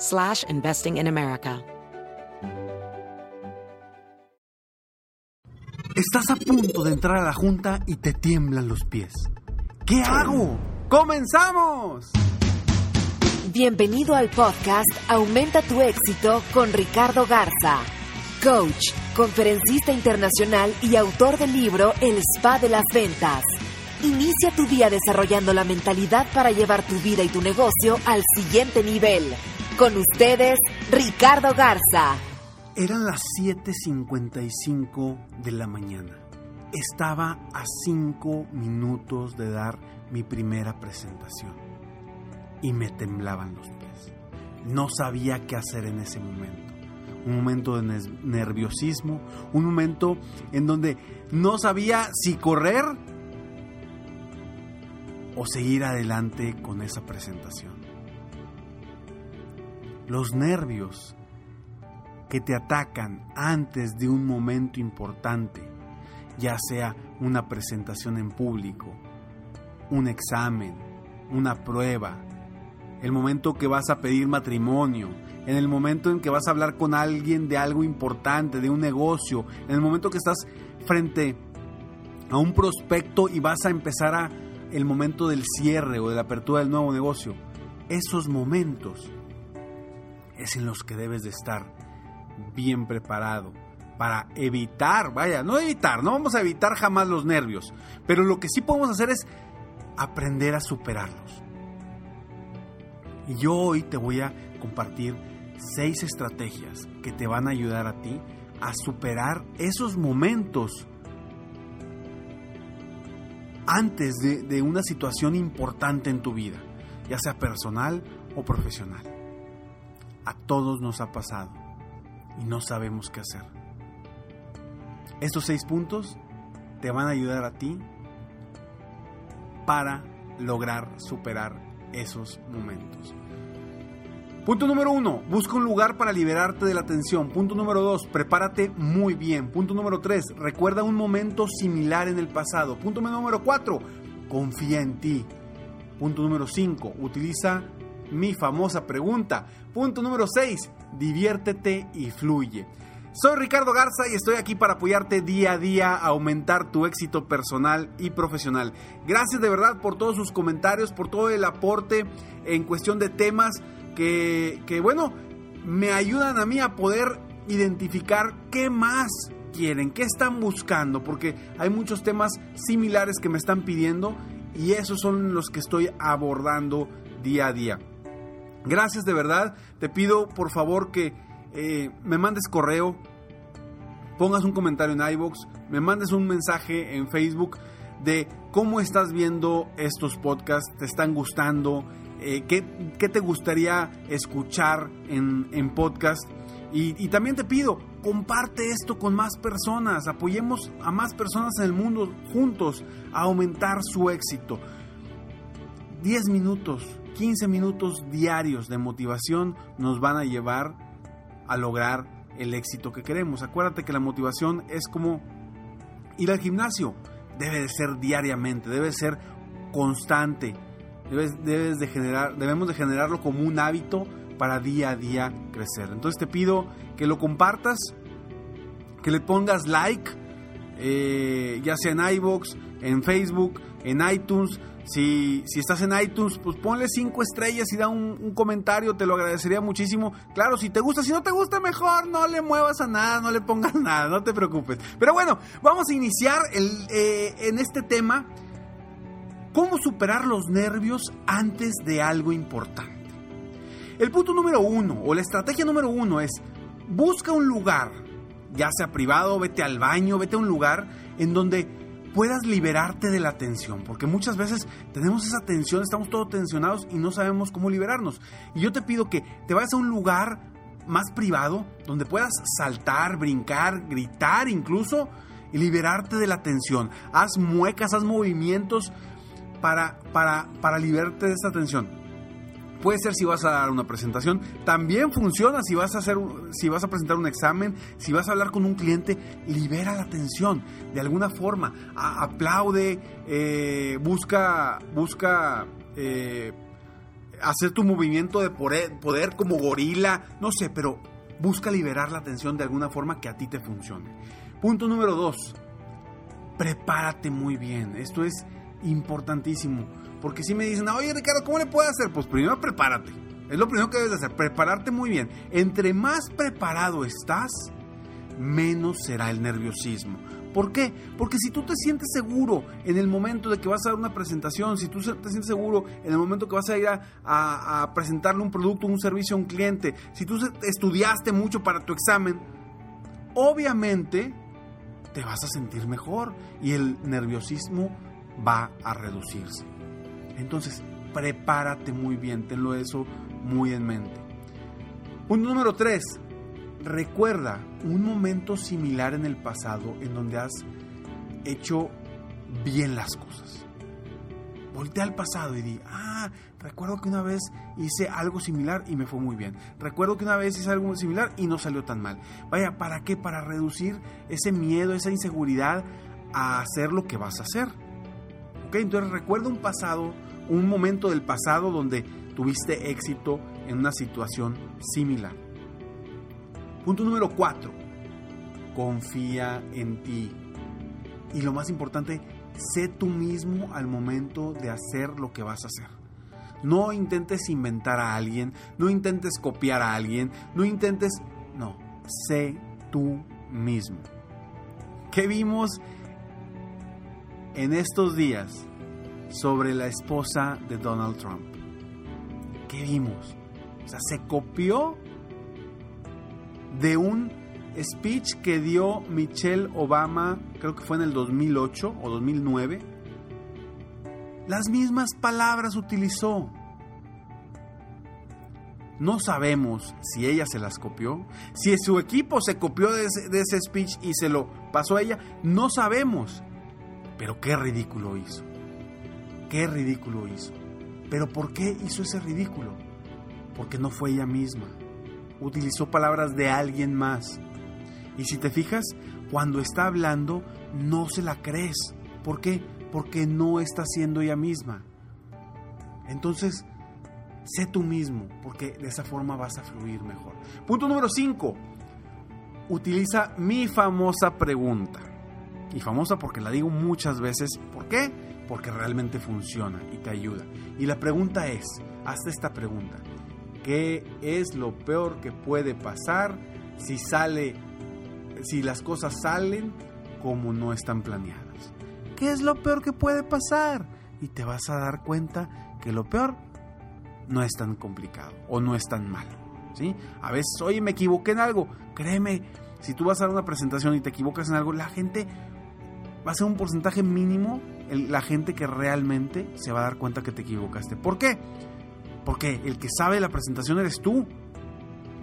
slash investing in America. Estás a punto de entrar a la junta y te tiemblan los pies. ¿Qué hago? ¡Comenzamos! Bienvenido al podcast Aumenta tu éxito con Ricardo Garza, coach, conferencista internacional y autor del libro El Spa de las Ventas. Inicia tu día desarrollando la mentalidad para llevar tu vida y tu negocio al siguiente nivel. Con ustedes, Ricardo Garza. Eran las 7.55 de la mañana. Estaba a 5 minutos de dar mi primera presentación y me temblaban los pies. No sabía qué hacer en ese momento. Un momento de nerviosismo, un momento en donde no sabía si correr o seguir adelante con esa presentación. Los nervios que te atacan antes de un momento importante, ya sea una presentación en público, un examen, una prueba, el momento que vas a pedir matrimonio, en el momento en que vas a hablar con alguien de algo importante, de un negocio, en el momento que estás frente a un prospecto y vas a empezar a el momento del cierre o de la apertura del nuevo negocio. Esos momentos es en los que debes de estar bien preparado para evitar, vaya, no evitar, no vamos a evitar jamás los nervios, pero lo que sí podemos hacer es aprender a superarlos. Y yo hoy te voy a compartir seis estrategias que te van a ayudar a ti a superar esos momentos antes de, una situación importante en tu vida, ya sea personal o profesional. A todos nos ha pasado y no sabemos qué hacer. Estos seis puntos te van a ayudar a ti para lograr superar esos momentos. Punto número uno, busca un lugar para liberarte de la tensión. Punto número dos, prepárate muy bien. Punto número tres, recuerda un momento similar en el pasado. Punto número cuatro, confía en ti. Punto número cinco, utiliza mi famosa pregunta. Punto número seis, diviértete y fluye. Soy Ricardo Garza y estoy aquí para apoyarte día a día a aumentar tu éxito personal y profesional. Gracias de verdad por todos sus comentarios, por todo el aporte en cuestión de temas que, bueno, me ayudan a mí a poder identificar qué más quieren, qué están buscando, porque hay muchos temas similares que me están pidiendo y esos son los que estoy abordando día a día. Gracias de verdad, te pido por favor que eh, me mandes correo, pongas un comentario en iBox, me mandes un mensaje en Facebook de cómo estás viendo estos podcasts, te están gustando, eh, ¿qué, te gustaría escuchar en, podcast. Y, también te pido, comparte esto con más personas, apoyemos a más personas en el mundo juntos a aumentar su éxito. 10 minutos, 15 minutos diarios de motivación nos van a llevar a lograr el éxito que queremos. Acuérdate que la motivación es como ir al gimnasio. Debe de ser diariamente, debe ser constante, Debes, de generar, debemos de generarlo como un hábito para día a día crecer. Entonces te pido que lo compartas, que le pongas like, eh, ya sea en iBox, en Facebook, en iTunes, Si, si estás en iTunes, pues ponle cinco estrellas y da un, comentario, te lo agradecería muchísimo. Claro, si te gusta, si no te gusta, mejor no le muevas a nada, no le pongas nada, no te preocupes. Pero bueno, vamos a iniciar el, eh, en este tema. ¿Cómo superar los nervios antes de algo importante? El punto número uno, o la estrategia número uno es, busca un lugar, ya sea privado, vete al baño, vete a un lugar en donde puedas liberarte de la tensión, porque muchas veces tenemos esa tensión, estamos todos tensionados y no sabemos cómo liberarnos. Y yo te pido que te vayas a un lugar más privado donde puedas saltar, brincar, gritar incluso y liberarte de la tensión. Haz muecas, haz movimientos para, para, para liberarte de esa tensión. Puede ser si vas a dar una presentación, también funciona si vas a hacer si vas a presentar un examen, si vas a hablar con un cliente, libera la tensión de alguna forma, aplaude, eh, busca busca eh, hacer tu movimiento de poder, poder como gorila, no sé, pero busca liberar la tensión de alguna forma que a ti te funcione. Punto número dos, prepárate muy bien. Esto es importantísimo porque si me dicen, oye Ricardo, ¿cómo le puedo hacer? Pues primero prepárate. Es lo primero que debes hacer, prepararte muy bien. Entre más preparado estás, menos será el nerviosismo. ¿Por qué? Porque si tú te sientes seguro en el momento de que vas a dar una presentación, si tú te sientes seguro en el momento que vas a ir a, presentarle un producto, un servicio a un cliente, si tú estudiaste mucho para tu examen, obviamente te vas a sentir mejor y el nerviosismo va a reducirse. Entonces, prepárate muy bien, tenlo eso muy en mente. Punto número 3. Recuerda un momento similar en el pasado en donde has hecho bien las cosas. Voltea al pasado y di, ah, recuerdo que una vez hice algo similar y me fue muy bien. Recuerdo que una vez hice algo similar y no salió tan mal. Vaya, ¿para qué? Para reducir ese miedo, esa inseguridad a hacer lo que vas a hacer. ¿Ok? Entonces recuerda un pasado un momento del pasado donde tuviste éxito en una situación similar. Punto número 4. Confía en ti. Y lo más importante, sé tú mismo al momento de hacer lo que vas a hacer. No intentes inventar a alguien, no intentes copiar a alguien, no intentes... No, sé tú mismo. ¿Qué vimos en estos días? sobre la esposa de Donald Trump. ¿Qué vimos? O sea, se copió de un speech que dio Michelle Obama, creo que fue en el 2008 o 2009. Las mismas palabras utilizó. No sabemos si ella se las copió, si su equipo se copió de ese, de ese speech y se lo pasó a ella, no sabemos. Pero qué ridículo hizo qué ridículo hizo. Pero ¿por qué hizo ese ridículo? Porque no fue ella misma. Utilizó palabras de alguien más. Y si te fijas, cuando está hablando, no se la crees. ¿Por qué? Porque no está siendo ella misma. Entonces, sé tú mismo, porque de esa forma vas a fluir mejor. Punto número 5. Utiliza mi famosa pregunta. Y famosa porque la digo muchas veces. ¿Por qué? porque realmente funciona y te ayuda. Y la pregunta es, hazte esta pregunta, ¿qué es lo peor que puede pasar si sale, si las cosas salen como no están planeadas? ¿Qué es lo peor que puede pasar? Y te vas a dar cuenta que lo peor no es tan complicado o no es tan malo. ¿sí? A veces, oye, me equivoqué en algo. Créeme, si tú vas a dar una presentación y te equivocas en algo, la gente va a ser un porcentaje mínimo la gente que realmente se va a dar cuenta que te equivocaste. ¿Por qué? Porque el que sabe la presentación eres tú,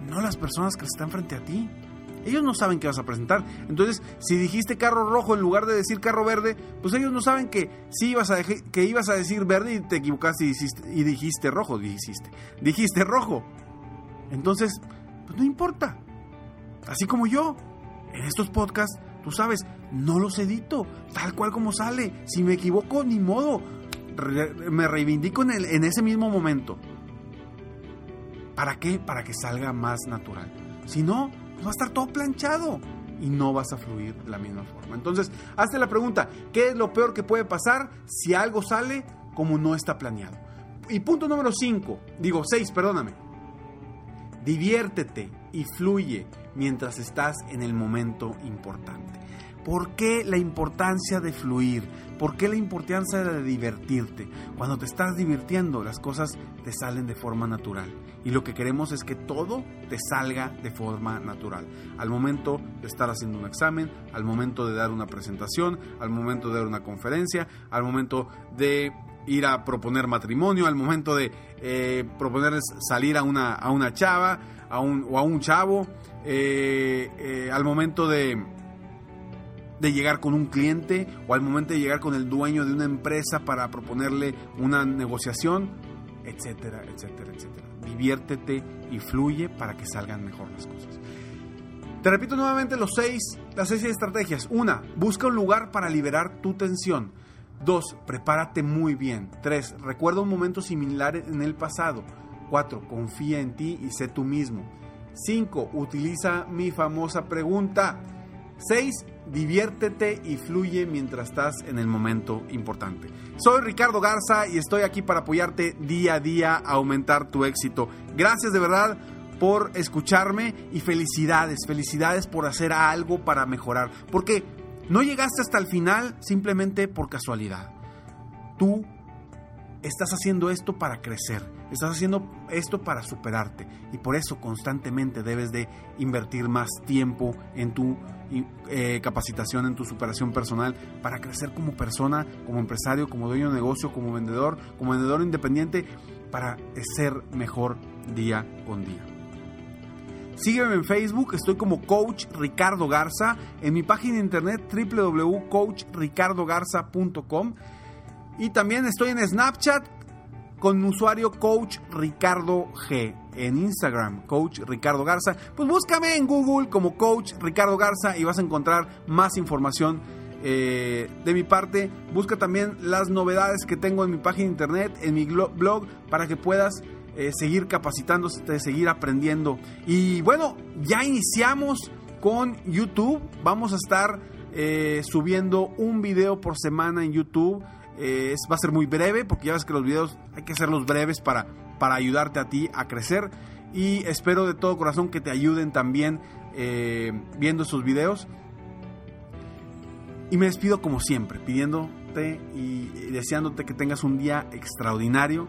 no las personas que están frente a ti. Ellos no saben qué vas a presentar. Entonces, si dijiste carro rojo en lugar de decir carro verde, pues ellos no saben que sí ibas a, que ibas a decir verde y te equivocaste y, y dijiste rojo. Dijiste, dijiste rojo. Entonces, pues no importa. Así como yo, en estos podcasts Tú sabes, no los edito, tal cual como sale. Si me equivoco, ni modo. me reivindico en ese mismo momento. ¿Para qué? Para que salga más natural. Si no, pues va a estar todo planchado y no vas a fluir de la misma forma. Entonces, hazte la pregunta, ¿qué es lo peor que puede pasar si algo sale como no está planeado. Y punto número 5, digo 6, perdóname. Diviértete y fluye mientras estás en el momento importante. ¿Por qué la importancia de fluir? ¿Por qué la importancia de divertirte? Cuando te estás divirtiendo, las cosas te salen de forma natural. Y lo que queremos es que todo te salga de forma natural. Al momento de estar haciendo un examen, al momento de dar una presentación, al momento de dar una conferencia, al momento de ir a proponer matrimonio, al momento de eh, proponerles salir a una, a una chava a un, o a un chavo, eh, eh, al momento de de llegar con un cliente o al momento de llegar con el dueño de una empresa para proponerle una negociación, etcétera, etcétera, etcétera. Diviértete y fluye para que salgan mejor las cosas. Te repito nuevamente los seis, las seis estrategias. Una, busca un lugar para liberar tu tensión. Dos, prepárate muy bien. Tres, recuerda un momento similar en el pasado. Cuatro, confía en ti y sé tú mismo. Cinco, utiliza mi famosa pregunta. 6. Diviértete y fluye mientras estás en el momento importante. Soy Ricardo Garza y estoy aquí para apoyarte día a día a aumentar tu éxito. Gracias de verdad por escucharme y felicidades, felicidades por hacer algo para mejorar. Porque no llegaste hasta el final simplemente por casualidad. Tú estás haciendo esto para crecer, estás haciendo esto para superarte y por eso constantemente debes de invertir más tiempo en tu eh, capacitación, en tu superación personal para crecer como persona, como empresario, como dueño de negocio, como vendedor, como vendedor independiente, para ser mejor día con día. Sígueme en Facebook, estoy como Coach Ricardo Garza, en mi página de internet www.coachricardogarza.com y también estoy en Snapchat con mi usuario Coach Ricardo G. En Instagram, Coach Ricardo Garza. Pues búscame en Google como Coach Ricardo Garza y vas a encontrar más información eh, de mi parte. Busca también las novedades que tengo en mi página de internet, en mi blog, para que puedas eh, seguir capacitándose, seguir aprendiendo. Y bueno, ya iniciamos con YouTube. Vamos a estar eh, subiendo un video por semana en YouTube. Eh, va a ser muy breve porque ya ves que los videos hay que hacerlos breves para, para ayudarte a ti a crecer. Y espero de todo corazón que te ayuden también viendo estos videos. Y me despido como siempre, pidiéndote y deseándote que tengas un día extraordinario.